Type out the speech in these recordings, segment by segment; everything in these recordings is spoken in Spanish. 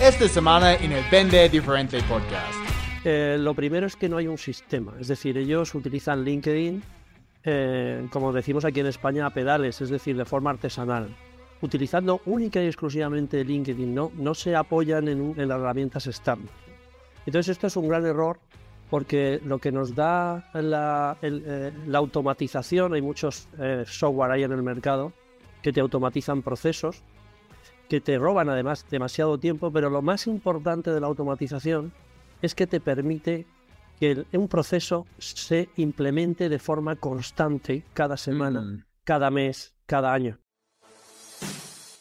esta semana en el Vende Diferente Podcast. Eh, lo primero es que no hay un sistema, es decir, ellos utilizan LinkedIn, eh, como decimos aquí en España, a pedales, es decir, de forma artesanal, utilizando única y exclusivamente LinkedIn, no, no se apoyan en, las herramientas externas. Entonces esto es un gran error porque lo que nos da la, eh, la automatización, hay muchos software ahí en el mercado que te automatizan procesos, que te roban además demasiado tiempo, pero lo más importante de la automatización es que te permite que el- un proceso se implemente de forma constante cada semana, Mm. cada mes, cada año.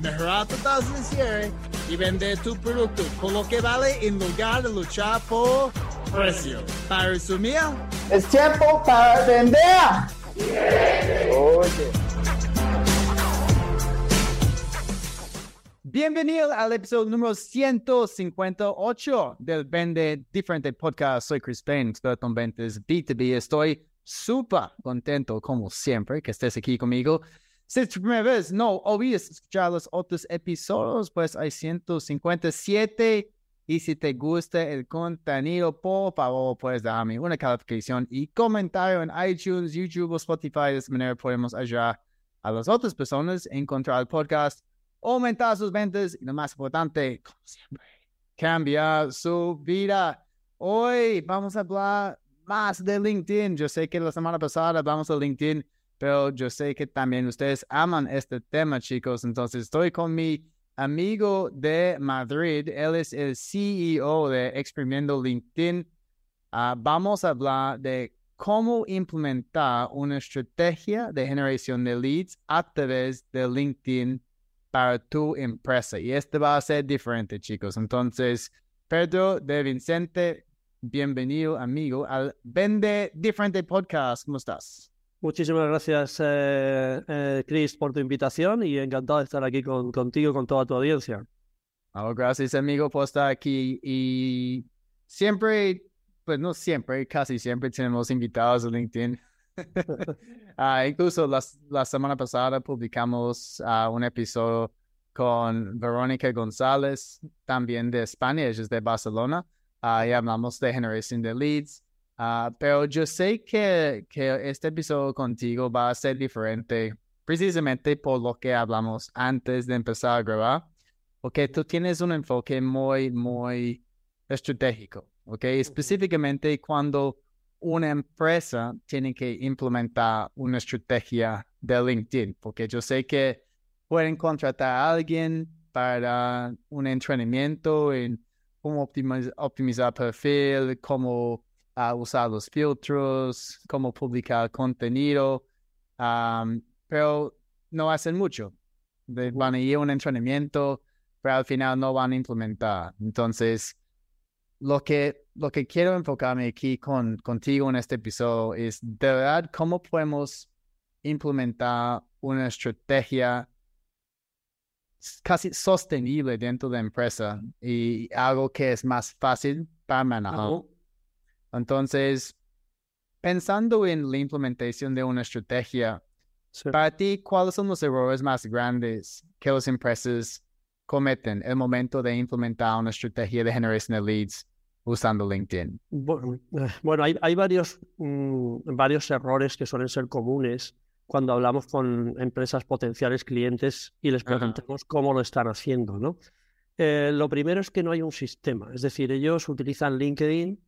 mejorar tu tasa de cierre y vender tu producto con lo que vale en lugar de luchar por precio. Para resumir, Es tiempo para vender. Oye. Bienvenido al episodio número 158 del Vende Diferente Podcast. Soy Chris Payne, experto en ventas B2B. Estoy súper contento, como siempre, que estés aquí conmigo. Si es tu primera vez, no olvides escuchar los otros episodios, pues hay 157. Y si te gusta el contenido, por favor, puedes darme una calificación y comentario en iTunes, YouTube o Spotify. De esta manera podemos ayudar a las otras personas a encontrar el podcast aumentar sus ventas y lo más importante, como siempre, cambiar su vida. Hoy vamos a hablar más de LinkedIn. Yo sé que la semana pasada hablamos de LinkedIn, pero yo sé que también ustedes aman este tema, chicos. Entonces estoy con mi amigo de Madrid. Él es el CEO de Exprimiendo LinkedIn. Ah, vamos a hablar de cómo implementar una estrategia de generación de leads a través de LinkedIn para tu empresa. Y este va a ser diferente, chicos. Entonces, Pedro de Vicente, bienvenido, amigo, al Vende Diferente Podcast. ¿Cómo estás? Muchísimas gracias, eh, eh, Chris, por tu invitación y encantado de estar aquí con, contigo con toda tu audiencia. Oh, gracias, amigo, por estar aquí. Y siempre, pues no siempre, casi siempre tenemos invitados a LinkedIn. Ah, incluso las- la semana pasada publicamos ah, un episodio con Verónica González, también de España, ella es de Barcelona, ah, y hablamos de generación de leads. Ah, pero yo sé que, que este episodio contigo va a ser diferente, precisamente por lo que hablamos antes de empezar a grabar, porque tú tienes un enfoque muy, muy estratégico, ¿ok? Específicamente cuando una empresa tiene que implementar una estrategia de LinkedIn, porque yo sé que pueden contratar a alguien para un entrenamiento en cómo optimiz- optimizar perfil, cómo ah, usar los filtros, cómo publicar contenido, am, pero no hacen mucho. Van a ir a un entrenamiento, pero al final no van a implementar. Entonces, lo que, lo que quiero enfocarme aquí con, contigo en este episodio es de verdad cómo podemos implementar una estrategia casi sostenible dentro de la empresa y algo que es más fácil para manejar. Entonces, pensando en la implementación de una estrategia, Sí. para ti, ¿cuáles son los errores más grandes que las empresas cometen en el momento de implementar una estrategia de generación de leads usando LinkedIn? Bu- Bueno, hay, hay varios, mm, varios errores que suelen ser comunes cuando hablamos con empresas potenciales clientes y les preguntamos cómo lo están haciendo, ¿no? Eh, lo primero es que no hay un sistema, es decir, ellos utilizan LinkedIn,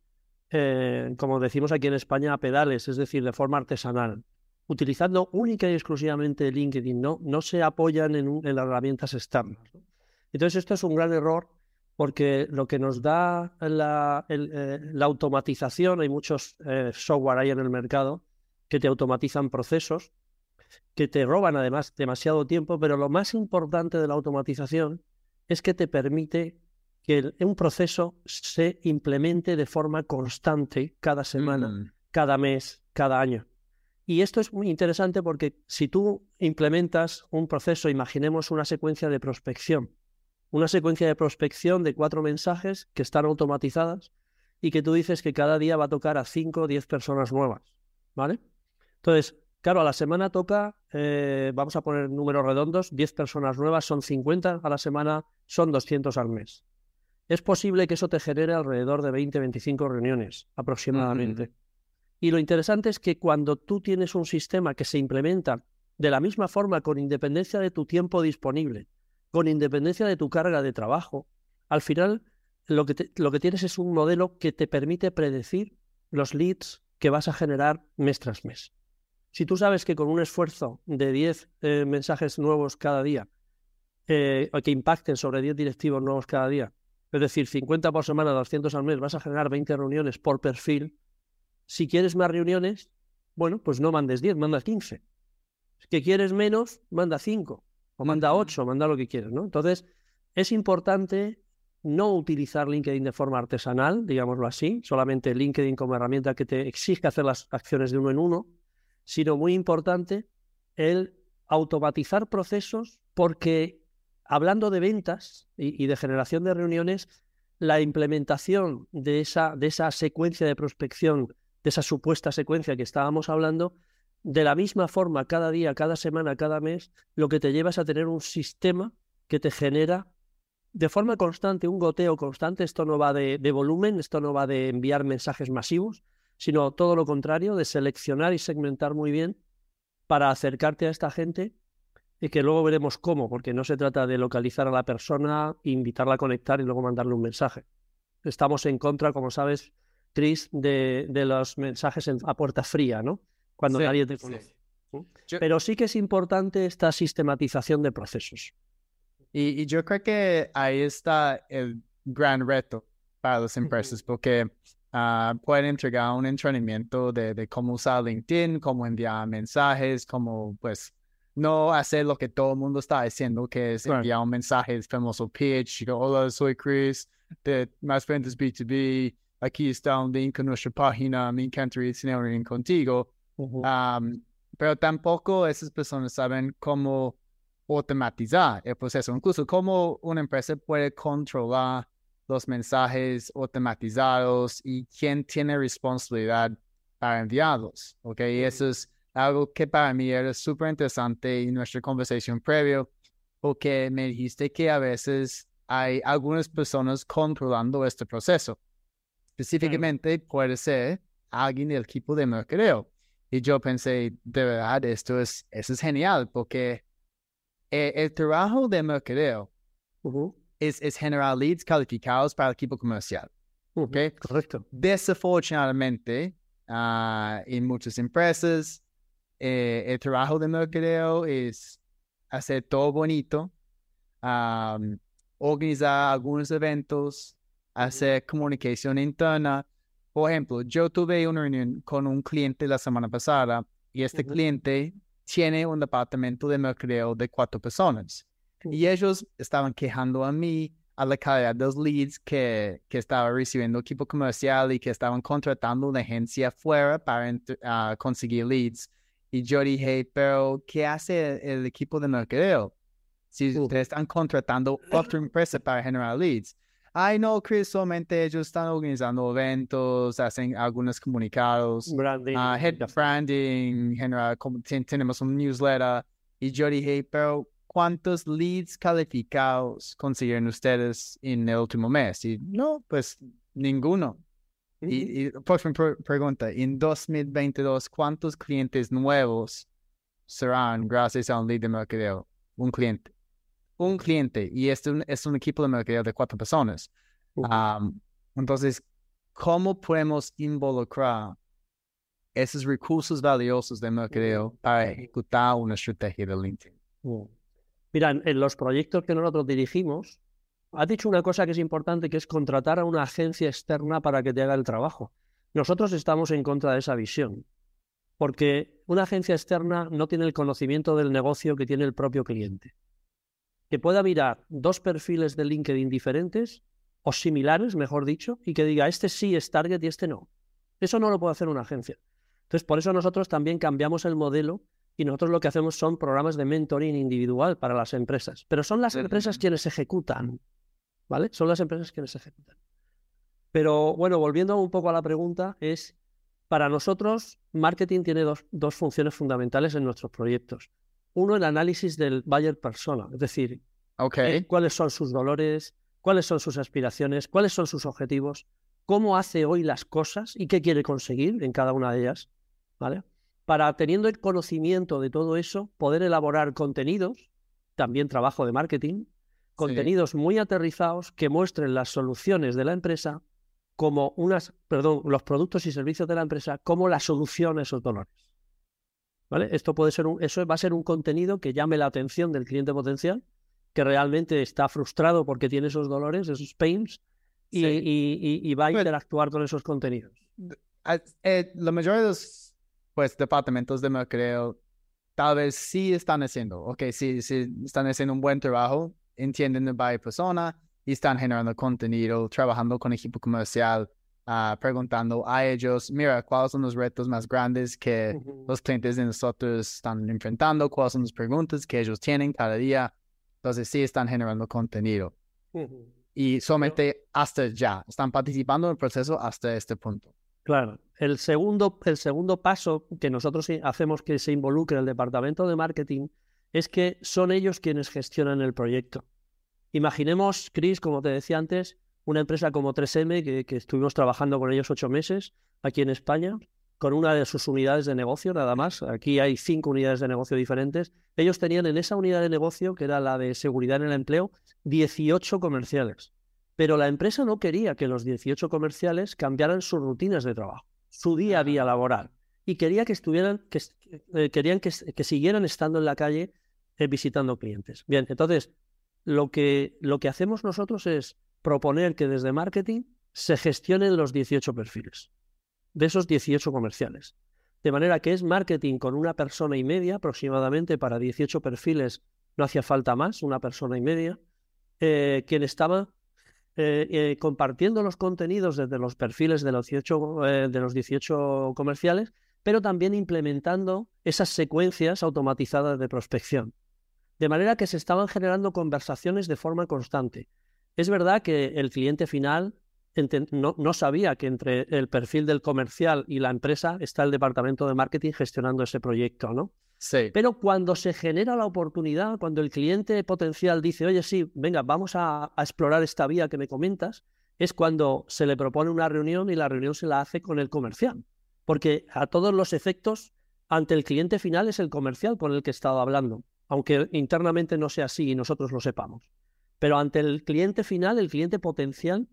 eh, como decimos aquí en España, a pedales, es decir, de forma artesanal, utilizando única y exclusivamente LinkedIn, no, no se apoyan en, las herramientas. ¿no? Entonces, esto es un gran error porque lo que nos da la, eh, automatización, hay muchos eh, software ahí en el mercado que te automatizan procesos, que te roban además demasiado tiempo, pero lo más importante de la automatización es que te permite que el- un proceso se implemente de forma constante cada semana, Mm, cada mes, cada año. Y esto es muy interesante porque si tú implementas un proceso, imaginemos una secuencia de prospección, una secuencia de prospección de cuatro mensajes que están automatizadas y que tú dices que cada día va a tocar a cinco o diez personas nuevas, ¿vale? Entonces, claro, a la semana toca, eh, vamos a poner números redondos, 10 personas nuevas son 50 a la semana, son 200 al mes. Es posible que eso te genere alrededor de 20-25 reuniones aproximadamente. Y lo interesante es que cuando tú tienes un sistema que se implementa de la misma forma, con independencia de tu tiempo disponible, con independencia de tu carga de trabajo, al final lo que, lo que tienes es un modelo que te permite predecir los leads que vas a generar mes tras mes. Si tú sabes que con un esfuerzo de 10 eh, mensajes nuevos cada día, eh, que impacten sobre 10 directivos nuevos cada día, es decir, 50 por semana, 200 al mes, vas a generar 20 reuniones por perfil, si quieres más reuniones, bueno, pues no mandes 10, manda 15. Si que quieres menos, manda 5, o manda 8, manda lo que quieras, ¿no? Entonces, es importante no utilizar LinkedIn de forma artesanal, digámoslo así, solamente LinkedIn como herramienta que te exige hacer las acciones de uno en uno, sino muy importante el automatizar procesos porque hablando de ventas y, de generación de reuniones, la implementación de esa, de esa secuencia de prospección de esa supuesta secuencia que estábamos hablando, de la misma forma cada día, cada semana, cada mes, lo que te lleva es a tener un sistema que te genera de forma constante, un goteo constante. Esto no va de, volumen, esto no va de enviar mensajes masivos, sino todo lo contrario, de seleccionar y segmentar muy bien para acercarte a esta gente y que luego veremos cómo, porque no se trata de localizar a la persona, invitarla a conectar y luego mandarle un mensaje. Estamos en contra, como sabes, de, los mensajes a puerta fría, ¿no? Cuando nadie te conoce. Pero sí que es importante esta sistematización de procesos. Y, yo creo que ahí está el gran reto para las empresas, porque ah, pueden entregar un entrenamiento de, cómo usar LinkedIn, cómo enviar mensajes, cómo, pues, no hacer lo que todo el mundo está haciendo, que es enviar un mensaje, el famoso pitch, hola, soy Chris, de Más Ventas B2B, aquí está un link a nuestra página, me encantaría tener contigo. pero tampoco esas personas saben cómo automatizar el proceso, incluso cómo una empresa puede controlar los mensajes automatizados y quién tiene responsabilidad para enviarlos. ¿ok? Y eso es algo que para mí era súper interesante en nuestra conversación previa, porque me dijiste que a veces hay algunas personas controlando este proceso. Específicamente puede ser alguien del equipo de mercadeo. Y yo pensé, de verdad, esto es, eso es genial porque eh, el, trabajo de mercadeo es, es, generar leads calificados para el equipo comercial. Correcto. Desafortunadamente, uh, en muchas empresas, eh, el trabajo de mercadeo es hacer todo bonito, organizar algunos eventos, hacer comunicación interna. Por ejemplo, yo tuve una reunión con un cliente la semana pasada y este cliente tiene un departamento de mercadeo de cuatro personas. Y ellos estaban quejando a mí a la calidad de los leads que, que estaba recibiendo equipo comercial y que estaban contratando una agencia fuera para ah, conseguir leads. Y yo dije, pero ¿qué hace el, equipo de mercadeo? Si ustedes están contratando otra empresa para generar leads. Ay, no, Chris, solamente ellos están organizando eventos, hacen algunos comunicados, branding, uh, head branding, general, tenemos un newsletter. Y yo dije, pero ¿cuántos leads calificados consiguieron ustedes en el último mes? Y no, pues ninguno. Y, y próxima pregunta, en 2022, ¿cuántos clientes nuevos serán gracias a un lead de mercadeo? Un cliente un cliente y este es un equipo de mercadeo de cuatro personas. entonces, ¿cómo podemos involucrar esos recursos valiosos de mercadeo para ejecutar una estrategia de LinkedIn? Mira, en los proyectos que nosotros dirigimos, has dicho una cosa que es importante, que es contratar a una agencia externa para que te haga el trabajo. Nosotros estamos en contra de esa visión, porque una agencia externa no tiene el conocimiento del negocio que tiene el propio cliente que pueda mirar dos perfiles de LinkedIn diferentes o similares, mejor dicho, y que diga, este sí es target y este no. Eso no lo puede hacer una agencia. Entonces, por eso nosotros también cambiamos el modelo y nosotros lo que hacemos son programas de mentoring individual para las empresas. Pero son las empresas quienes ejecutan, ¿vale? Son las empresas quienes ejecutan. Pero bueno, volviendo un poco a la pregunta, es para nosotros, marketing tiene dos, dos funciones fundamentales en nuestros proyectos. Uno, el análisis del buyer persona, es decir, Okay. eh, cuáles son sus dolores, cuáles son sus aspiraciones, cuáles son sus objetivos, cómo hace hoy las cosas y qué quiere conseguir en cada una de ellas, ¿vale? Para teniendo el conocimiento de todo eso, poder elaborar contenidos, también trabajo de marketing, contenidos muy aterrizados que muestren las soluciones de la empresa como unas, perdón, los productos y servicios de la empresa como la solución a esos dolores. ¿Vale? Esto puede ser un, eso va a ser un contenido que llame la atención del cliente potencial, que realmente está frustrado porque tiene esos dolores, esos pains, y, Sí. y- y- y va a Pero- interactuar con esos contenidos. Ah, eh, la mayoría de los pues, departamentos de mercadeo tal vez sí están haciendo, ok, sí, sí están haciendo un buen trabajo, entienden el buyer persona y están generando contenido, trabajando con equipo comercial, ah, preguntando a ellos, mira, ¿cuáles son los retos más grandes que Ujú. los clientes de nosotros están enfrentando? ¿Cuáles son las preguntas que ellos tienen cada día? Entonces sí están generando contenido Ujú. y solamente hasta ya, están participando en el proceso hasta este punto. Claro. El segundo, el segundo paso que nosotros hacemos que se involucre el departamento de marketing es que son ellos quienes gestionan el proyecto. Imaginemos, Chris, como te decía antes, una empresa como 3M, que, que estuvimos trabajando con ellos ocho meses aquí en España, con una de sus unidades de negocio, nada más. Aquí hay cinco unidades de negocio diferentes. Ellos tenían en esa unidad de negocio, que era la de seguridad en el empleo, 18 comerciales. Pero la empresa no quería que los 18 comerciales cambiaran sus rutinas de trabajo, su día a día laboral. Y quería que estuvieran, que, eh, querían que, siguieran estando en la calle eh, visitando clientes. Bien, entonces, lo que, lo que hacemos nosotros es proponer que desde marketing se gestionen los 18 perfiles de esos 18 comerciales. De manera que es marketing con una persona y media aproximadamente para 18 perfiles, no hacía falta más, una persona y media, eh, quien estaba eh, compartiendo los contenidos desde los perfiles de los 18, eh, de los 18 comerciales, pero también implementando esas secuencias automatizadas de prospección. De manera que se estaban generando conversaciones de forma constante. Es verdad que el cliente final no sabía que entre el perfil del comercial y la empresa está el departamento de marketing gestionando ese proyecto, ¿no? Sí. Pero cuando se genera la oportunidad, cuando el cliente potencial dice, oye, sí, venga, vamos a, a explorar esta vía que me comentas, es cuando se le propone una reunión y la reunión se la hace con el comercial. Porque a todos los efectos, ante el cliente final es el comercial con el que he estado hablando, aunque internamente no sea así y nosotros lo sepamos. Pero ante el cliente final, el cliente potencial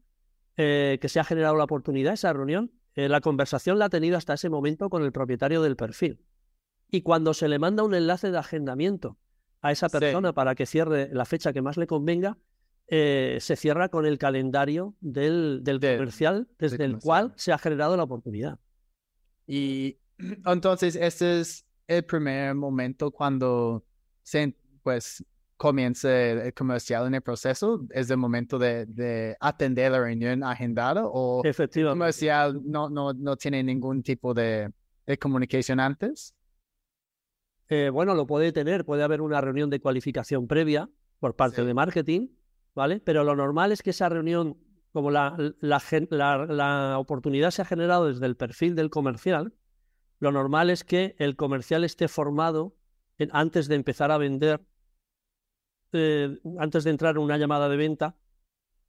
eh, que se ha generado la oportunidad, esa reunión, eh, la conversación la ha tenido hasta ese momento con el propietario del perfil. Y cuando se le manda un enlace de agendamiento a esa Sí. persona para que cierre la fecha que más le convenga, eh, se cierra con el calendario del, comercial desde el comercial. cual se ha generado la oportunidad. Y entonces este es el primer momento cuando se, pues, comienza el, comercial en el proceso, es el momento de, de atender la reunión agendada o el comercial no, no, no tiene ningún tipo de, de comunicación antes. Eh, bueno, lo puede tener, puede haber una reunión de cualificación previa por parte Sí. de marketing, ¿vale? Pero lo normal es que esa reunión, como la, la la- la oportunidad se ha generado desde el perfil del comercial, lo normal es que el comercial esté formado en- antes de empezar a vender, eh, antes de entrar en una llamada de venta,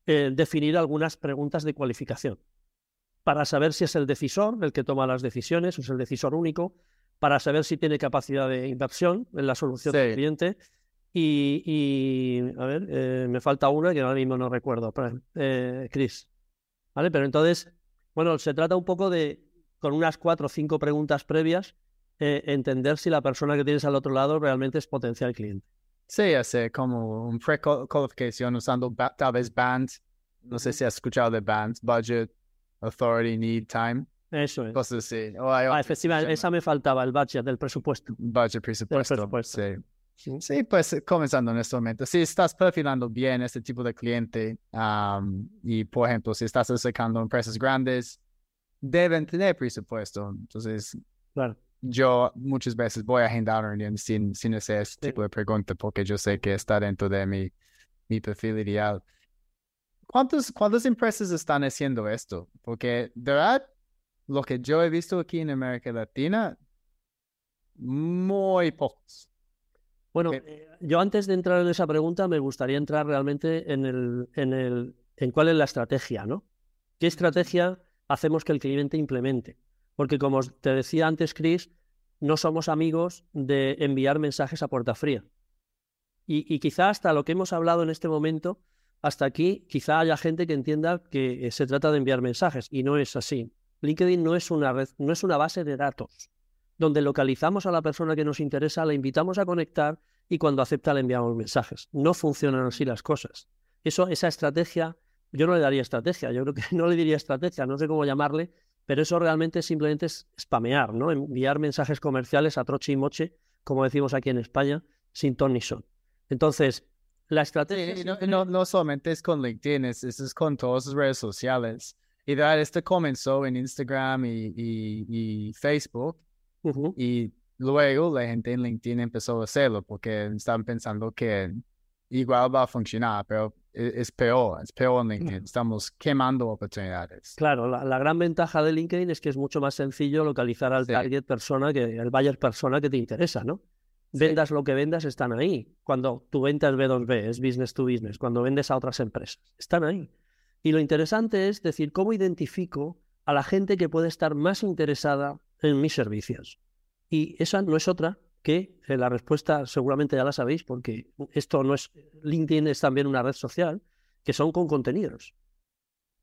eh, definir algunas preguntas de cualificación para saber si es el decisor el que toma las decisiones o es el decisor único, para saber si tiene capacidad de inversión en la solución del cliente. Y, y, a ver, eh, me falta una que ahora mismo no recuerdo, pero, eh, Chris. ¿Vale? Pero entonces, bueno, se trata un poco de, con unas cuatro o cinco preguntas previas, eh, entender si la persona que tienes al otro lado realmente es potencial cliente. Sí, hace como un pre-qualificación usando tal vez BAND. No sé si has escuchado de BAND, Budget, Authority, Need, Time, Eso es. cosas así. O hay Ah, efectivamente, esa me faltaba, el budget del presupuesto. Budget, presupuesto. presupuesto. Sí. Sí. Pues comenzando en este momento, si estás perfilando bien este tipo de cliente am, y, por ejemplo, si estás acercando empresas grandes, deben tener presupuesto. Entonces, Claro. Yo muchas veces voy a agendar reunión sin, sin hacer ese Sí. tipo de pregunta porque yo sé que está dentro de mi, mi perfil ideal. ¿Cuántos, ¿Cuántas empresas están haciendo esto? Porque de verdad, lo que yo he visto aquí en América Latina, muy pocos. Bueno, Ok. eh, yo antes de entrar en esa pregunta me gustaría entrar realmente en el, en el, en cuál es la estrategia, ¿no? ¿Qué estrategia hacemos que el cliente implemente? Porque como te decía antes, Chris, no somos amigos de enviar mensajes a puerta fría. Y, y quizá hasta lo que hemos hablado en este momento, hasta aquí, quizá haya gente que entienda que eh, se trata de enviar mensajes y no es así. LinkedIn no es una red, no es una base de datos donde localizamos a la persona que nos interesa, la invitamos a conectar y cuando acepta le enviamos mensajes. No funcionan así las cosas. Eso, esa estrategia, yo no le daría estrategia, yo creo que no le diría estrategia, no sé cómo llamarle, pero eso realmente simplemente es spamear, ¿no? Enviar mensajes comerciales a troche y moche, como decimos aquí en España, sin ton ni son. Entonces, la estrategia... Sí, no, no, no solamente es con LinkedIn, es, es, es con todas las redes sociales. Y de verdad, esto comenzó en Instagram y, y, y Facebook. Ujú. Y luego la gente en LinkedIn empezó a hacerlo porque estaban pensando que igual va a funcionar, pero e- es peor, es peor en LinkedIn. Estamos quemando oportunidades. Claro, la, la gran ventaja de LinkedIn es que es mucho más sencillo localizar al Sí. target persona, que el buyer persona que te interesa, ¿no? Sí. Vendas lo que vendas, están ahí. Cuando tu venta es B2B, es business to business, cuando vendes a otras empresas, están ahí. Y lo interesante es decir, ¿cómo identifico a la gente que puede estar más interesada en mis servicios? Y esa no es otra que eh, la respuesta seguramente ya la sabéis, porque esto no es, LinkedIn es también una red social, que son con contenidos.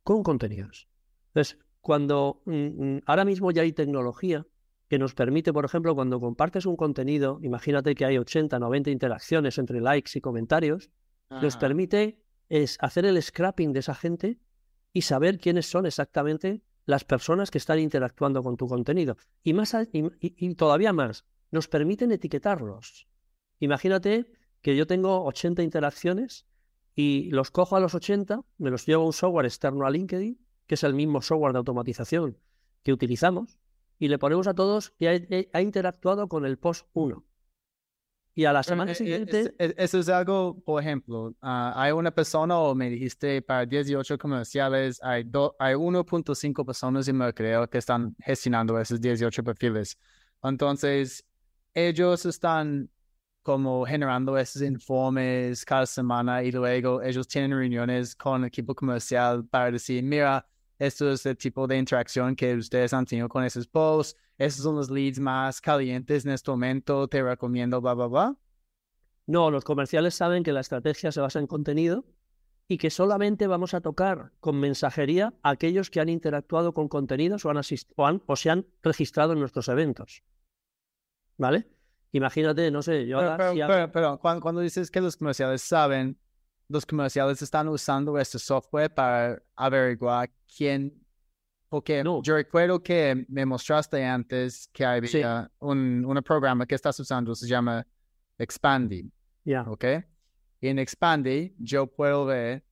Con contenidos. Entonces, cuando mm, mm, ahora mismo ya hay tecnología que nos permite, por ejemplo, cuando compartes un contenido, imagínate que hay 80, 90 interacciones entre likes y comentarios, nos permite es hacer el scrapping de esa gente y saber quiénes son exactamente las personas que están interactuando con tu contenido. Y, más, y, y- todavía más, nos permiten etiquetarlos. Imagínate que yo tengo 80 interacciones y los cojo a los 80, me los llevo a un software externo a LinkedIn, que es el mismo software de automatización que utilizamos, y le ponemos a todos que ha, ha interactuado con el post 1. Y a la semana eh, eh, siguiente... es- es- Eso es algo, por ejemplo, ah, hay una persona o me dijiste para 18 comerciales, hay, do- hay 1.5 personas en mercadeo que están gestionando esos 18 perfiles. Entonces, ellos están como generando esos informes cada semana y luego ellos tienen reuniones con el equipo comercial para decir, mira, esto es el tipo de interacción que ustedes han tenido con esos posts, esos son los leads más calientes en este momento, te recomiendo, bla, bla, bla. No, los comerciales saben que la estrategia se basa en contenido y que solamente vamos a tocar con mensajería a aquellos que han interactuado con contenidos o, han o, han- o se han registrado en nuestros eventos. ¿Vale? Imagínate, no sé, yo Pero, ahora pero, si ha- pero- pero cuando, cuando dices que los comerciales saben, los comerciales están usando este software para averiguar quién, porque No. yo recuerdo que me mostraste antes que había un, un programa que estás usando, se llama Expandy, ya. ¿ok? Y en Expandy yo puedo ver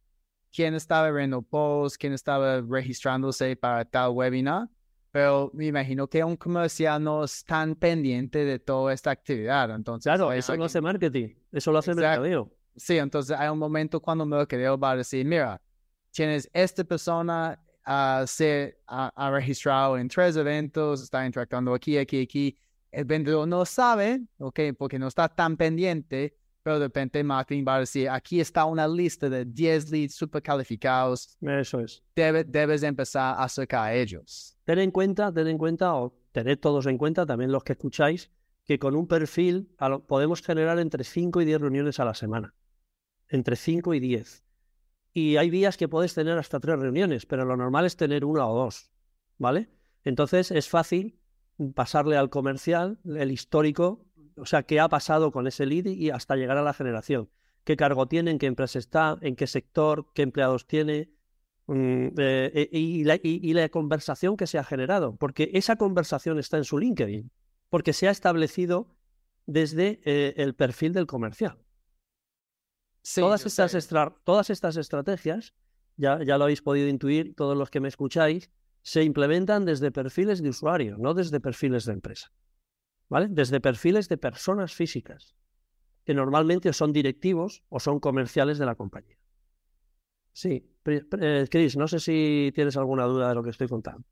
quién estaba viendo posts, quién estaba registrándose para tal webinar, pero me imagino que un comercial no es tan pendiente de toda esta actividad, entonces... Claro, eso alguien- hace marketing, eso lo hace Exacto. mercadeo. Sí, entonces hay un momento cuando Mercadeo va a decir, mira, tienes esta persona a se ha, ha registrado en tres eventos, está interactuando aquí, aquí, aquí. El vendedor no sabe, ok, porque no está tan pendiente, pero de repente marketing va a decir, aquí está una lista de 10 leads super calificados, Eso es. debe- debes empezar a acercar a ellos. Ten en cuenta, ten en cuenta, o tened todos en cuenta, también los que escucháis, que con un perfil podemos generar entre 5 y 10 reuniones a la semana. Entre 5 y 10. Y hay días que puedes tener hasta tres reuniones, pero lo normal es tener una o dos. ¿Vale? Entonces es fácil pasarle al comercial el histórico, o sea, qué ha pasado con ese lead y hasta llegar a la generación. ¿Qué cargo tiene? ¿En qué empresa está? ¿En qué sector? ¿Qué empleados tiene? Mm, eh, eh, y, la, conversación que se ha generado, porque esa conversación está en su LinkedIn, porque se ha establecido desde eh, el perfil del comercial. Sí, todas, estas estra- todas estas estrategias, ya, ya lo habéis podido intuir todos los que me escucháis, se implementan desde perfiles de usuario, no desde perfiles de empresa. ¿Vale? Desde perfiles de personas físicas, que normalmente son directivos o son comerciales de la compañía. Sí, eh, Chris, no sé si tienes alguna duda de lo que estoy contando.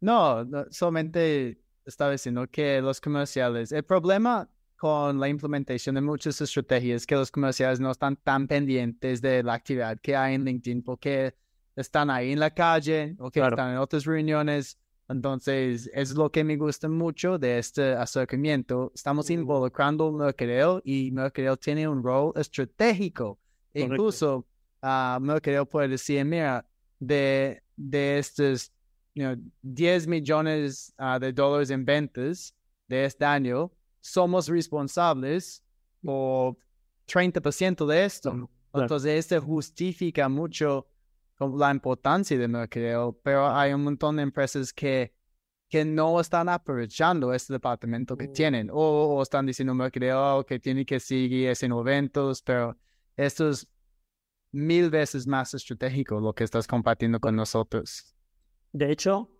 No, solamente estaba diciendo que los comerciales, el problema con la implementación de muchas estrategias es que los comerciales no están tan pendientes de la actividad que hay en LinkedIn porque están ahí en la calle o que están en otras reuniones. Entonces, es lo que me gusta mucho de este acercamiento. Estamos involucrando mercadeo y mercadeo tiene un rol estratégico. Incluso, uh, mercadeo puede decir, mira, de, de estos you 10 millones ah, de dólares en ventas de este año, somos responsables por 30% de esto. Entonces, esto justifica mucho la importancia de mercadeo, pero hay un montón de empresas que, que no están aprovechando este departamento que mm. tienen o, están diciendo mercadeo que tiene que seguir haciendo eventos, pero esto es mil veces más estratégico lo que estás compartiendo con nosotros. De hecho,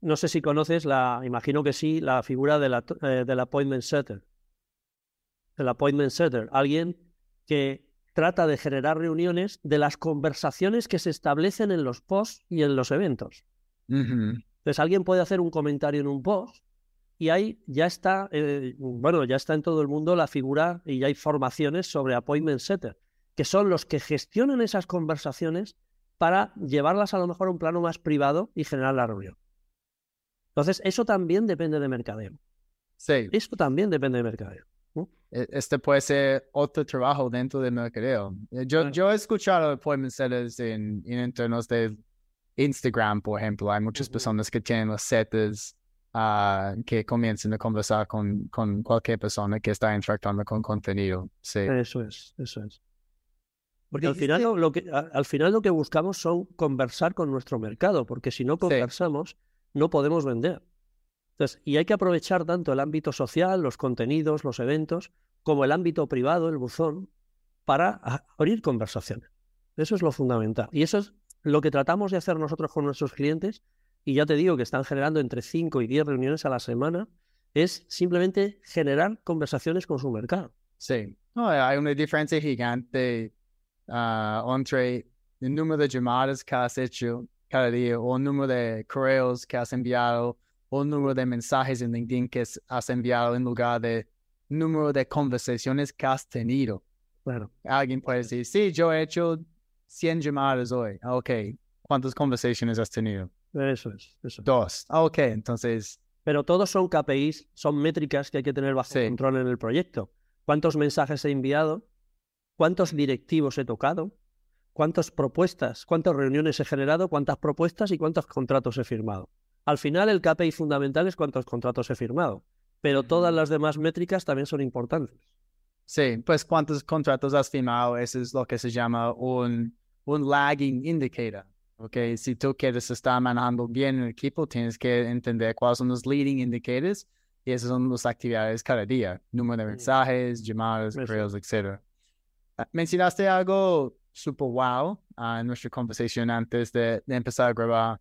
no sé si conoces la, imagino que sí, la figura de la, eh, del appointment setter. El appointment setter, alguien que trata de generar reuniones de las conversaciones que se establecen en los posts y en los eventos. Entonces alguien puede hacer un comentario en un post y ahí ya está, eh, bueno, ya está en todo el mundo la figura y ya hay formaciones sobre appointment setter, que son los que gestionan esas conversaciones para llevarlas a lo mejor a un plano más privado y generar la reunión. Entonces, eso también depende de mercadeo. Sí. Eso también depende de mercadeo. E, este puede ser otro trabajo dentro del mercadeo. Eh, yo, yo he escuchado appointment setters en, en entornos de Instagram, por ejemplo. Hay muchas personas que tienen los setters uh, que comienzan a conversar con, con cualquier persona que está interactuando con contenido. Sí. Eso es, eso es. Porque al final, lo que, al final lo que buscamos son conversar con nuestro mercado, porque si no conversamos, no podemos vender. Entonces, y hay que aprovechar tanto el ámbito social, los contenidos, los eventos, como el ámbito privado, el buzón, para abrir conversaciones. Eso es lo fundamental. Y eso es lo que tratamos de hacer nosotros con nuestros clientes, y ya te digo que están generando entre 5 y 10 reuniones a la semana, es simplemente generar conversaciones con su mercado. Sí, hay una diferencia gigante uh, entre el número de llamadas que has hecho cada día o el número de correos que has enviado o el número de mensajes en LinkedIn que has enviado en lugar de número de conversaciones que has tenido. Bueno, alguien puede decir, sí, yo he hecho 100 llamadas hoy. Ah, ok, ¿cuántas conversaciones has tenido? Eso es. Eso. Dos. Ah, ok, entonces... Pero todos son KPIs, son métricas que hay que tener bajo control en el proyecto. ¿Cuántos mensajes he enviado? ¿Cuántos directivos he tocado? ¿Cuántas propuestas, cuántas reuniones he generado? ¿Cuántas propuestas y cuántos contratos he firmado? Al final, el KPI fundamental es cuántos contratos he firmado, pero todas las demás métricas también son importantes. Sí, pues cuántos contratos has firmado, eso es lo que se llama un, un lagging indicator. Okay, si tú quieres estar manejando bien el equipo, tienes que entender cuáles son los leading indicators y esas son las actividades cada día, número de mm. mensajes, llamadas, correos, etc. Ah, mencionaste algo super wow ah, en nuestra conversación antes de empezar a grabar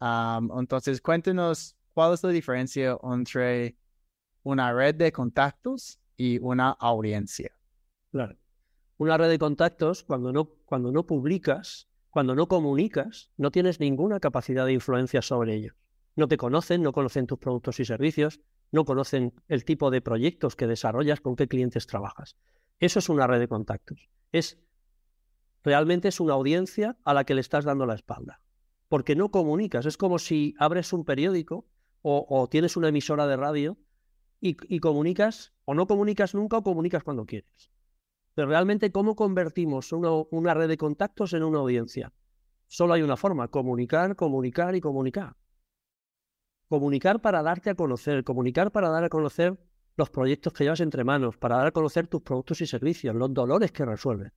entonces, cuéntenos cuál es la diferencia entre una red de contactos y una audiencia. Claro. Una red de contactos, cuando no, cuando no publicas, cuando no comunicas, no tienes ninguna capacidad de influencia sobre ellos. No te conocen, no conocen tus productos y servicios, no conocen el tipo de proyectos que desarrollas, con qué clientes trabajas. Eso es una red de contactos. Es realmente es una audiencia a la que le estás dando la espalda porque no comunicas. Es como si abres un periódico o, tienes una emisora de radio y, comunicas, o no comunicas nunca o comunicas cuando quieres. Pero realmente, ¿cómo convertimos una, red de contactos en una audiencia? Solo hay una forma, comunicar, comunicar y comunicar. Comunicar para darte a conocer, comunicar para dar a conocer los proyectos que llevas entre manos, para dar a conocer tus productos y servicios, los dolores que resuelves,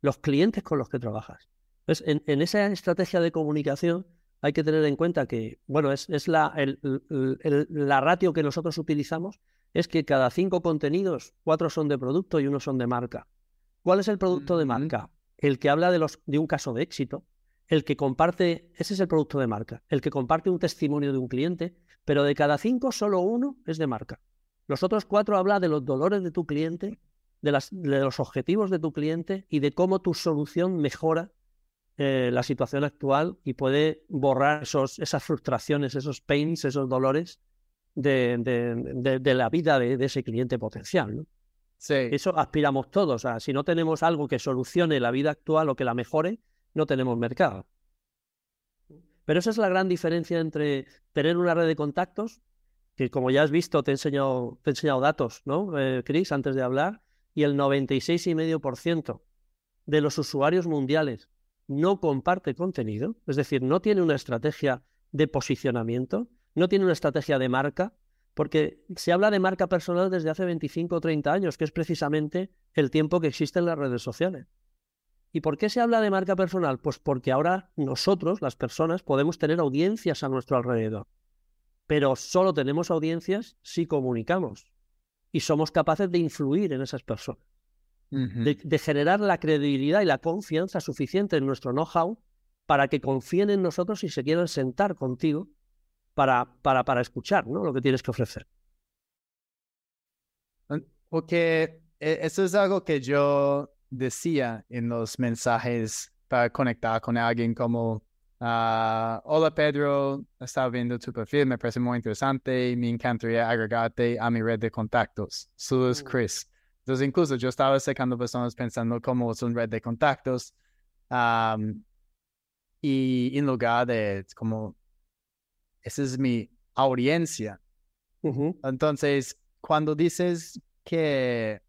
los clientes con los que trabajas en, esa estrategia de comunicación hay que tener en cuenta que, bueno, es, la, la ratio que nosotros utilizamos es que cada cinco contenidos, cuatro son de producto y uno son de marca. ¿Cuál es el producto de marca? El que habla de, los, de un caso de éxito, el que comparte, ese es el producto de marca, el que comparte un testimonio de un cliente, pero de cada cinco solo uno es de marca. Los otros cuatro habla de los dolores de tu cliente, de, las, de los objetivos de tu cliente y de cómo tu solución mejora eh, la situación actual y puede borrar esos, esas frustraciones, esos pains, esos dolores de, de, de la vida de, ese cliente potencial. ¿no? Sí. Eso aspiramos todos. O sea, si no tenemos algo que solucione la vida actual o que la mejore, no tenemos mercado. Pero esa es la gran diferencia entre tener una red de contactos, que como ya has visto, te he enseñado, te he enseñado datos, ¿no, eh, Chris, antes de hablar, y el 96,5% de los usuarios mundiales no comparte contenido, es decir, no tiene una estrategia de posicionamiento, no tiene una estrategia de marca, porque se habla de marca personal desde hace 25 o 30 años, que es precisamente el tiempo que existen las redes sociales. ¿Y por qué se habla de marca personal? Pues porque ahora nosotros, las personas, podemos tener audiencias a nuestro alrededor. Pero solo tenemos audiencias si comunicamos y somos capaces de influir en esas personas. de, generar la credibilidad y la confianza suficiente en nuestro know-how para que confíen en nosotros y se quieran sentar contigo para, para, para escuchar ¿no? lo que tienes que ofrecer. Porque eh, eso es algo que yo decía en los mensajes para conectar con alguien como, ah, hola Pedro, estaba viendo tu perfil, me parece muy interesante y me encantaría agregarte a mi red de contactos. Saludos, mm. Chris. Entonces, incluso yo estaba sacando personas pensando cómo es una red de contactos y en lugar de como, esa es mi audiencia. Entonces, cuando dices que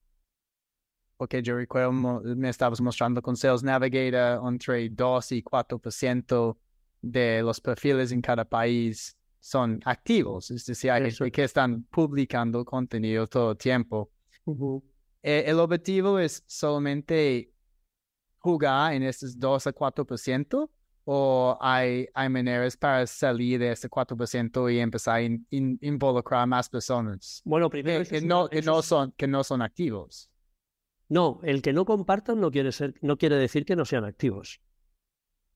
porque yo recuerdo me estabas mostrando con Sales Navigator entre 2 y 4% de los perfiles en cada país son activos, es decir, hay que están publicando contenido todo el tiempo. Eh, el objetivo es solamente jugar en estos 2 a 4% o hay, hay maneras para salir de ese 4% y empezar a involucrar más personas. Bueno, primero que, no, que, no son, que no son activos. No, el que no compartan no quiere, ser, no quiere decir que no sean activos.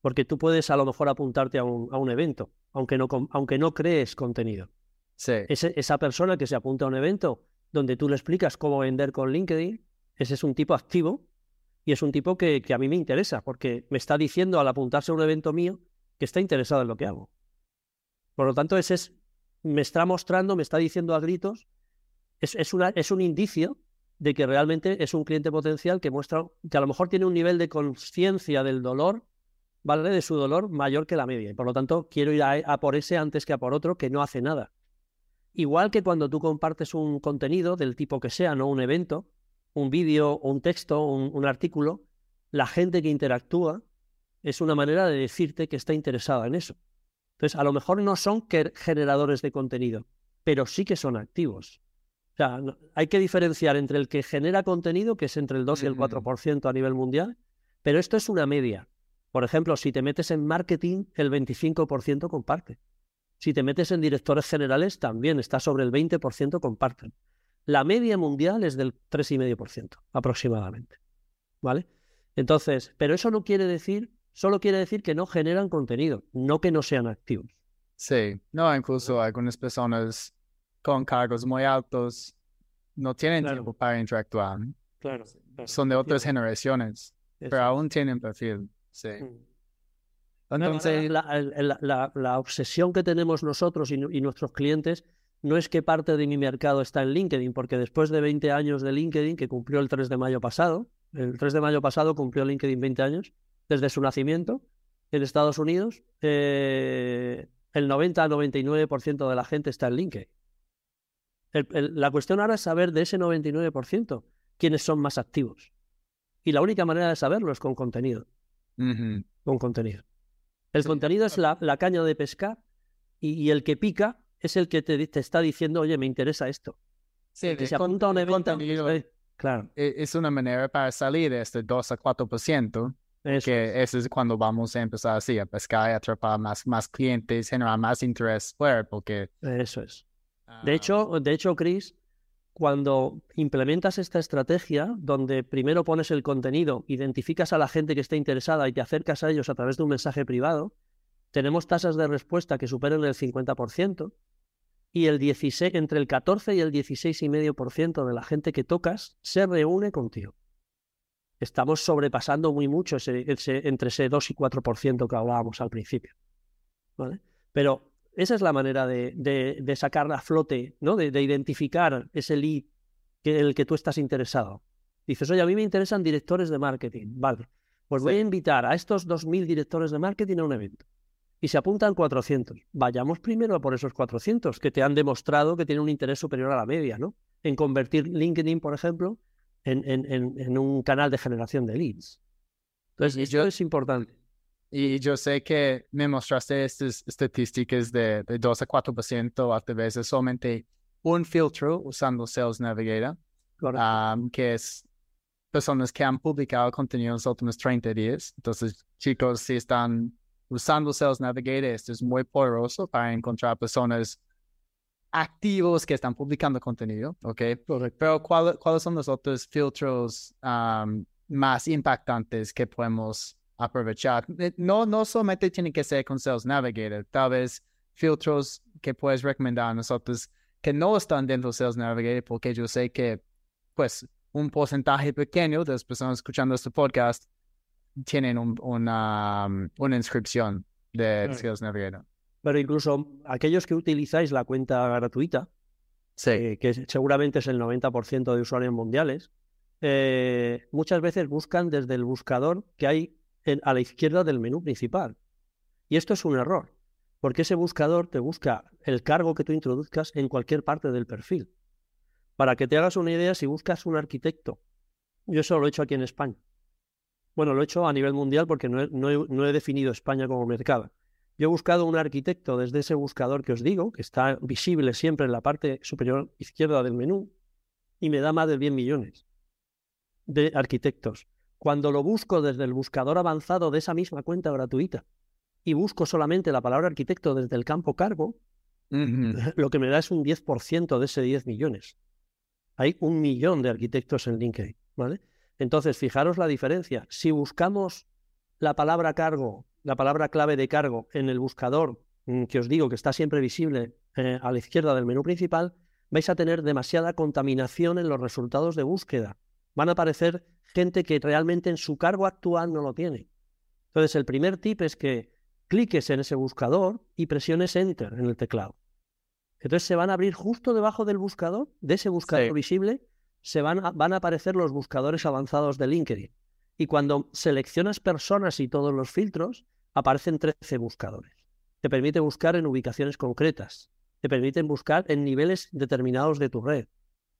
Porque tú puedes a lo mejor apuntarte a un, a un evento, aunque no, aunque no crees contenido. Sí. esa persona que se apunta a un evento donde tú le explicas cómo vender con LinkedIn, ese es un tipo activo y es un tipo que, que a mí me interesa, porque me está diciendo al apuntarse a un evento mío que está interesado en lo que hago. Por lo tanto, ese es, me está mostrando, me está diciendo a gritos, es, es, una, es un indicio de que realmente es un cliente potencial que muestra que a lo mejor tiene un nivel de conciencia del dolor, ¿vale? De su dolor mayor que la media. Y por lo tanto, quiero ir a, por ese antes que a por otro que no hace nada. Igual que cuando tú compartes un contenido del tipo que sea, no un evento, un vídeo, un texto, un, un artículo, la gente que interactúa es una manera de decirte que está interesada en eso. Entonces, a lo mejor no son generadores de contenido, pero sí que son activos. O sea, hay que diferenciar entre el que genera contenido, que es entre el 2 y el 4% a nivel mundial, pero esto es una media. Por ejemplo, si te metes en marketing, el 25% comparte. Si te metes en directores generales, también está sobre el 20% comparten. La media mundial es del 3,5% aproximadamente. ¿Vale? Entonces, pero eso no quiere decir, solo quiere decir que no generan contenido, no que no sean activos. Sí, no, incluso algunas personas con cargos muy altos no tienen tiempo para interactuar. Claro, Son de otras generaciones, pero aún tienen perfil. Sí. Mm. Entonces, la, obsesión que tenemos nosotros y, nuestros clientes no es que parte de mi mercado está en LinkedIn, porque después de 20 años de LinkedIn, que cumplió el 3 de mayo pasado, el 3 de mayo pasado cumplió LinkedIn 20 años, desde su nacimiento en Estados Unidos, eh, el 90 al 99% de la gente está en LinkedIn la cuestión ahora es saber de ese 99% quiénes son más activos. Y la única manera de saberlo es con contenido. Con contenido. El contenido es la, caña de pescar y, el que pica es el que te, está diciendo, oye, me interesa esto. Sí, que se apunta a un evento. claro. E, es una manera para salir de este 2 a 4%. Eso que es. eso es cuando vamos a empezar así, a pescar y atrapar más, más clientes, generar más interés fuera, porque... Eso es. De hecho, de hecho, Chris, cuando implementas esta estrategia, donde primero pones el contenido, identificas a la gente que está interesada y te acercas a ellos a través de un mensaje privado, tenemos tasas de respuesta que superan el 50% y el 16, entre el 14 y el 16,5% de la gente que tocas se reúne contigo. Estamos sobrepasando muy mucho ese, entre ese 2 y 4% que hablábamos al principio. ¿vale? Pero esa es la manera de, de, sacar a flote, ¿no? De, identificar ese lead en el que tú estás interesado. Dices, oye, a mí me interesan directores de marketing. Vale, pues voy a invitar a estos 2.000 directores de marketing a un evento. Y se apuntan 400. Vayamos primero a por esos 400 que te han demostrado que tienen un interés superior a la media, ¿no? En convertir LinkedIn, por ejemplo, en, en, en un canal de generación de leads. Entonces, esto es importante. Y yo sé que me mostraste estas estadísticas de, de 2 a 4%, a veces solamente un filtro usando Sales Navigator, que es personas que han publicado contenido en los últimos 30 días. Entonces, chicos, si están usando Sales Navigator, esto es muy poderoso para encontrar personas activos que están publicando contenido, ¿ok? Pero ¿cuáles son los otros filtros más impactantes que podemos aprovechar. Eh, no, no solamente tiene que ser con Sales Navigator, tal vez filtros que puedes recomendar a nosotros que no están dentro de Sales Navigator, porque yo sé que, pues, un porcentaje pequeño de las personas escuchando este podcast tienen una, una inscripción de Sales Navigator. Pero incluso aquellos que utilizáis la cuenta gratuita, eh, que seguramente es el 90% de usuarios mundiales, eh, muchas veces buscan desde el buscador que hay a la izquierda del menú principal. Y esto es un error, porque ese buscador te busca el cargo que tú introduzcas en cualquier parte del perfil. Para que te hagas una idea, si buscas un arquitecto, yo eso lo he hecho aquí en España. Bueno, lo he hecho a nivel mundial porque no he, no he definido España como mercado. Yo he buscado un arquitecto desde ese buscador que os digo, que está visible siempre en la parte superior izquierda del menú, y me da más de 10 millones de arquitectos. Cuando lo busco desde el buscador avanzado de esa misma cuenta gratuita y busco solamente la palabra arquitecto desde el campo cargo, lo que me da es un 10% de ese 10 millones. Hay un millón de arquitectos en LinkedIn, ¿vale? Entonces, fijaros la diferencia. Si buscamos la palabra cargo, la palabra clave de cargo en el buscador, mm, que os digo que está siempre visible eh, a la izquierda del menú principal, vais a tener demasiada contaminación en los resultados de búsqueda. Van a aparecer gente que realmente en su cargo actual no lo tiene. Entonces, el primer tip es que cliques en ese buscador y presiones Enter en el teclado. Entonces se van a abrir justo debajo del buscador, de ese buscador visible, se van a, van a aparecer los buscadores avanzados de LinkedIn. Y cuando seleccionas personas y todos los filtros, aparecen 13 buscadores. Te permite buscar en ubicaciones concretas. Te permiten buscar en niveles determinados de tu red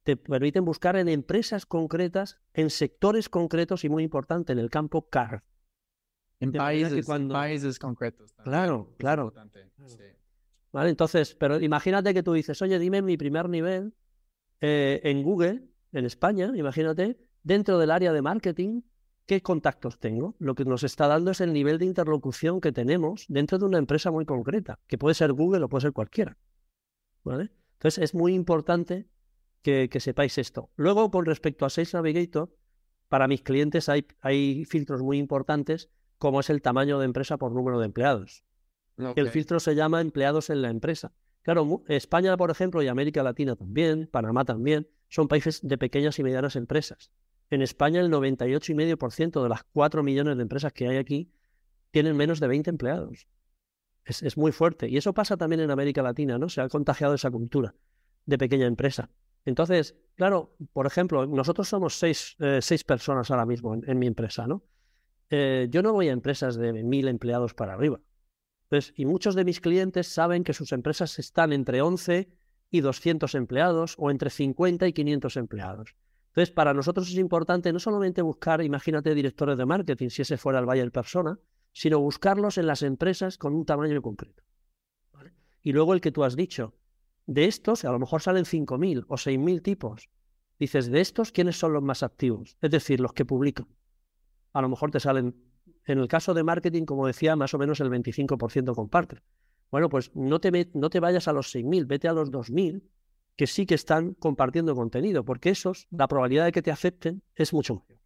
te permiten buscar en empresas concretas, en sectores concretos y muy importante, en el campo CAR. En países, concretos. Claro, claro. Vale, entonces, pero imagínate que tú dices, oye, dime mi primer nivel eh, en Google, en España, imagínate, dentro del área de marketing, ¿qué contactos tengo? Lo que nos está dando es el nivel de interlocución que tenemos dentro de una empresa muy concreta, que puede ser Google o puede ser cualquiera. ¿Vale? Entonces, es muy importante que, sepáis esto. Luego, con respecto a Sales Navigator, para mis clientes hay, hay filtros muy importantes, como es el tamaño de empresa por número de empleados. El filtro se llama empleados en la empresa. Claro, España, por ejemplo, y América Latina también, Panamá también, son países de pequeñas y medianas empresas. En España, el 98,5% de las 4 millones de empresas que hay aquí tienen menos de 20 empleados. Es, es, muy fuerte. Y eso pasa también en América Latina, ¿no? Se ha contagiado esa cultura de pequeña empresa. Entonces, claro, por ejemplo, nosotros somos seis, eh, personas ahora mismo en, mi empresa, ¿no? Eh, yo no voy a empresas de mil empleados para arriba. Entonces, y muchos de mis clientes saben que sus empresas están entre 11 y 200 empleados o entre 50 y 500 empleados. Entonces, para nosotros es importante no solamente buscar, imagínate, directores de marketing, si ese fuera el Bayer Persona, sino buscarlos en las empresas con un tamaño concreto. Y luego el que tú has dicho, de estos, a lo mejor salen 5.000 o 6.000 tipos. Dices, de estos, ¿quiénes son los más activos? Es decir, los que publican. A lo mejor te salen, en el caso de marketing, como decía, más o menos el 25% comparte. Bueno, pues no te, no te vayas a los 6.000, vete a los 2.000 que sí que están compartiendo contenido, porque esos, la probabilidad de que te acepten es mucho mayor.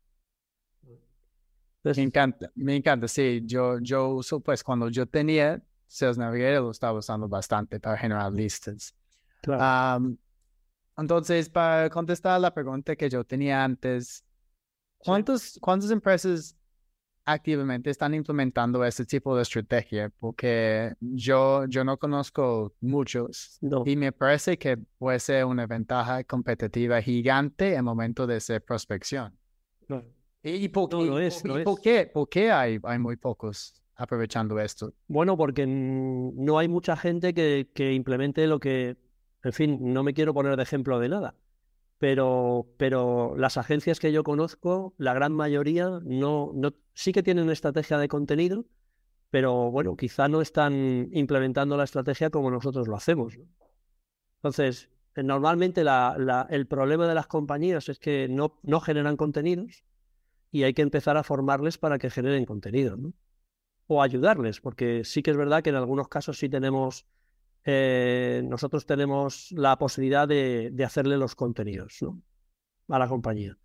me encanta, me encanta, sí, yo, yo uso, pues cuando yo tenía Sales Navigator lo estaba usando bastante para generar listas. Entonces, para contestar la pregunta que yo tenía antes, ¿cuántos, ¿cuántas empresas activamente están implementando este tipo de estrategia? Porque yo, yo no conozco muchos y me parece que puede ser una ventaja competitiva gigante en el momento de hacer prospección. ¿Y, por, qué, por qué hay, hay muy pocos aprovechando esto? Bueno, porque no hay mucha gente que, que implemente lo que, en fin, no me quiero poner de ejemplo de nada pero, pero las agencias que yo conozco, la gran mayoría, no, no, sí que tienen estrategia de contenido, pero bueno, quizá no están implementando la estrategia como nosotros lo hacemos. Entonces, eh, normalmente la, el problema de las compañías es que no, no generan contenidos y hay que empezar a formarles para que generen contenido, ¿no? O ayudarles, porque sí que es verdad que en algunos casos sí tenemos eh, nosotros tenemos la posibilidad de, hacerle los contenidos a la compañía.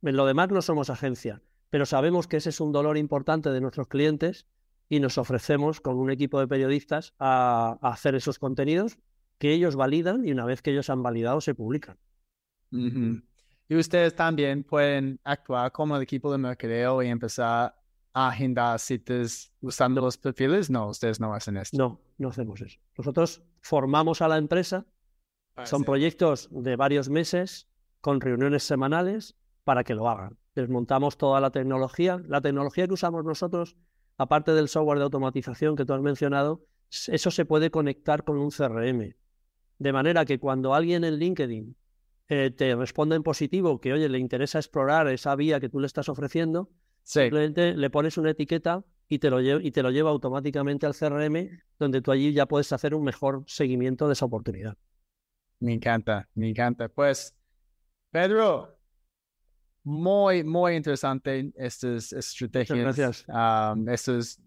En lo demás no somos agencia, pero sabemos que ese es un dolor importante de nuestros clientes y nos ofrecemos con un equipo de periodistas a, hacer esos contenidos que ellos validan y una vez que ellos han validado se publican. Y ustedes también pueden actuar como el equipo de mercadeo y empezar agendar citas usando los perfiles? No, ustedes no hacen esto. No, no hacemos eso. Nosotros formamos a la empresa, ah, son proyectos de varios meses con reuniones semanales para que lo hagan. Desmontamos toda la tecnología. La tecnología que usamos nosotros, aparte del software de automatización que tú has mencionado, eso se puede conectar con un CRM. De manera que cuando alguien en LinkedIn eh, te responde en positivo que, oye, le interesa explorar esa vía que tú le estás ofreciendo, Simplemente le pones una etiqueta y te, lo y te lo lleva automáticamente al CRM, donde tú allí ya puedes hacer un mejor seguimiento de esa oportunidad. Me encanta, me encanta. Pues, Pedro, muy, muy interesante estas estrategias. gracias. Um,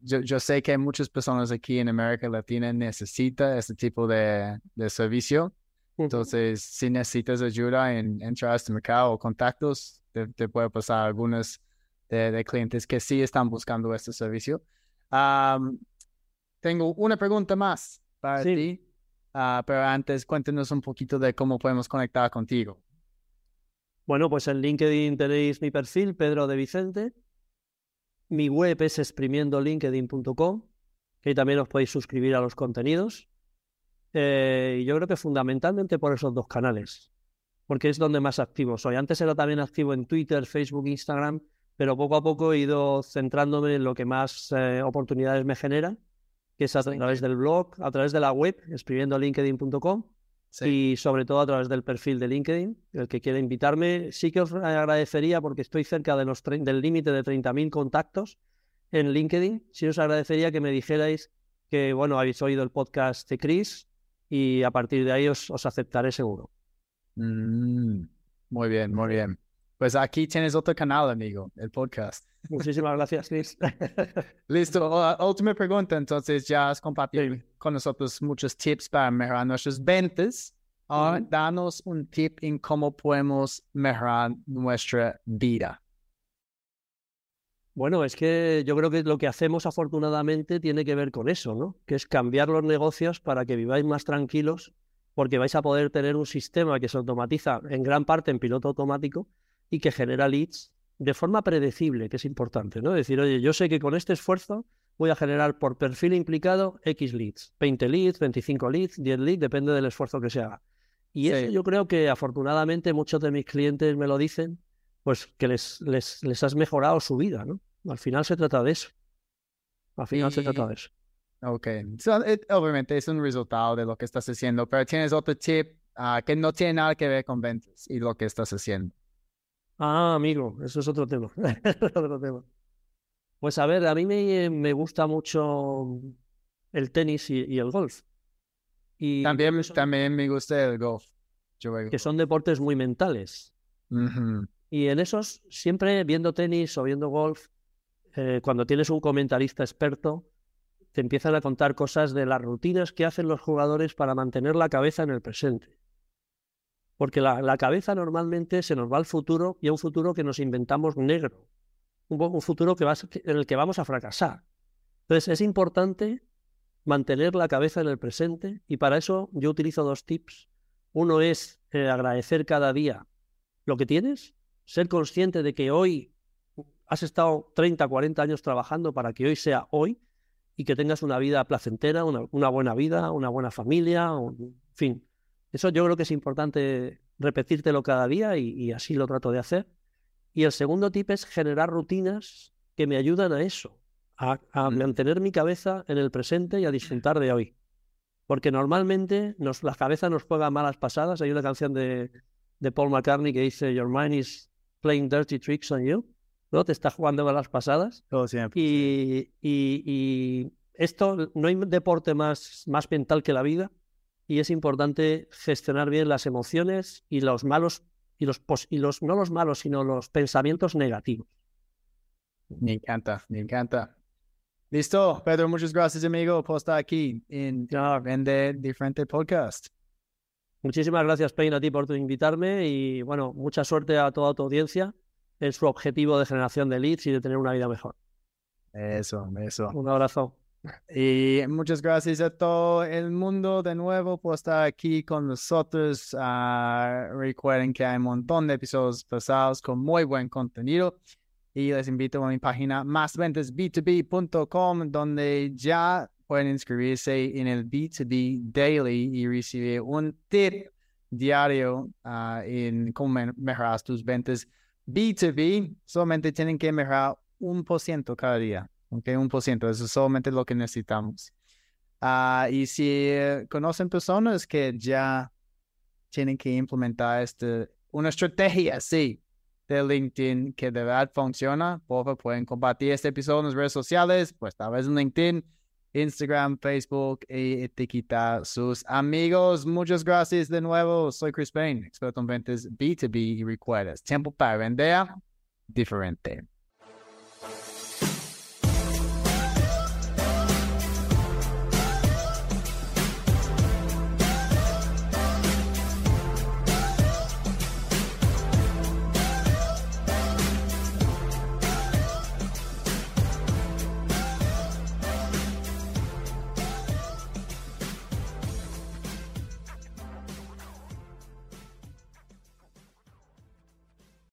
yo, sé que muchas personas aquí en América Latina necesitan este tipo de, de servicio. Entonces, si necesitas ayuda en entrar a este mercado o contactos, te, te puedo pasar algunas de, clientes que sí están buscando este servicio. tengo una pregunta más para ti, ah, pero antes cuéntenos un poquito de cómo podemos conectar contigo. Bueno, pues en LinkedIn tenéis mi perfil, Pedro de Vicente. Mi web es exprimiendolinkedin.com, que también os podéis suscribir a los contenidos. Eh, yo creo que fundamentalmente por esos dos canales, porque es donde más activo soy. Antes era también activo en Twitter, Facebook, Instagram, pero poco a poco he ido centrándome en lo que más eh, oportunidades me genera, que es a través del blog, a través de la web, escribiendo linkedin.com y sobre todo a través del perfil de LinkedIn. El que quiera invitarme, sí que os agradecería porque estoy cerca de los del límite de 30.000 contactos en LinkedIn. Sí os agradecería que me dijerais que, bueno, habéis oído el podcast de Chris y a partir de ahí os, aceptaré seguro. Mm, muy bien, muy bien. Pues aquí tienes otro canal, amigo, el podcast. Muchísimas gracias, Chris. Listo. última pregunta. Entonces, ya has compartido con nosotros muchos tips para mejorar nuestras ventas. Ahora, danos un tip en cómo podemos mejorar nuestra vida. Bueno, es que yo creo que lo que hacemos afortunadamente tiene que ver con eso, ¿no? Que es cambiar los negocios para que viváis más tranquilos, porque vais a poder tener un sistema que se automatiza en gran parte en piloto automático y que genera leads de forma predecible, que es importante, ¿no? Decir, oye, yo sé que con este esfuerzo voy a generar por perfil implicado X leads, 20 leads, 25 leads, 10 leads, depende del esfuerzo que se haga. Y eso yo creo que afortunadamente muchos de mis clientes me lo dicen, pues que les, les, les has mejorado su vida, ¿no? Al final se trata de eso. Al final se trata de eso. Ok. obviamente es un resultado de lo que estás haciendo, pero tienes otro tip ah, que no tiene nada que ver con ventas y lo que estás haciendo. Ah, amigo, eso es otro tema. otro tema. Pues a ver, a mí me, me gusta mucho el tenis y, el golf. Y también, también me gusta el golf. que son deportes muy mentales. Y en esos, siempre viendo tenis o viendo golf, eh, cuando tienes un comentarista experto, te empiezan a contar cosas de las rutinas que hacen los jugadores para mantener la cabeza en el presente. Porque la, cabeza normalmente se nos va al futuro y a un futuro que nos inventamos negro. Un, un futuro que en el que vamos a fracasar. Entonces es importante mantener la cabeza en el presente y para eso yo utilizo dos tips. Uno es eh, agradecer cada día lo que tienes, ser consciente de que hoy has estado 30, 40 años trabajando para que hoy sea hoy y que tengas una vida placentera, una, una buena vida, una buena familia, en fin. Eso yo creo que es importante repetírtelo cada día y, y así lo trato de hacer. Y el segundo tip es generar rutinas que me ayudan a eso, a, a, mantener mi cabeza en el presente y a disfrutar de hoy. Porque normalmente nos, la cabeza nos juega malas pasadas. Hay una canción de, de Paul McCartney que dice Your mind is playing dirty tricks on you. ¿no? Te está jugando malas pasadas. Todo siempre. Y, y, y, esto, no hay deporte más, más mental que la vida. Y es importante gestionar bien las emociones y los malos, y los, y los no los malos, sino los pensamientos negativos. Me encanta, me encanta. Listo, Pedro, muchas gracias, amigo, por estar aquí en Ya. Vende Diferente Podcast. Muchísimas gracias, Payne, a ti por invitarme y bueno, mucha suerte a toda tu audiencia en su objetivo de generación de leads y de tener una vida mejor. Eso, eso. Un abrazo. Y muchas gracias a todo el mundo de nuevo por estar aquí con nosotros. Ah, recuerden que hay un montón de episodios pasados con muy buen contenido. Y les invito a mi página másventasb2b.com donde ya pueden inscribirse en el B2B Daily y recibir un tip diario ah, en cómo me- mejorar tus ventas B2B. Solamente tienen que mejorar un por ciento cada día. Ok, un por ciento. Eso es solamente lo que necesitamos. Ah, y si eh, conocen personas que ya tienen que implementar este, una estrategia, sí, de LinkedIn que de verdad funciona, por favor pueden compartir este episodio en las redes sociales, pues tal vez en LinkedIn, Instagram, Facebook y etiquetar sus amigos. Muchas gracias de nuevo. Soy Chris Payne, experto en ventas B2B y recuerdas, tiempo para vender diferente.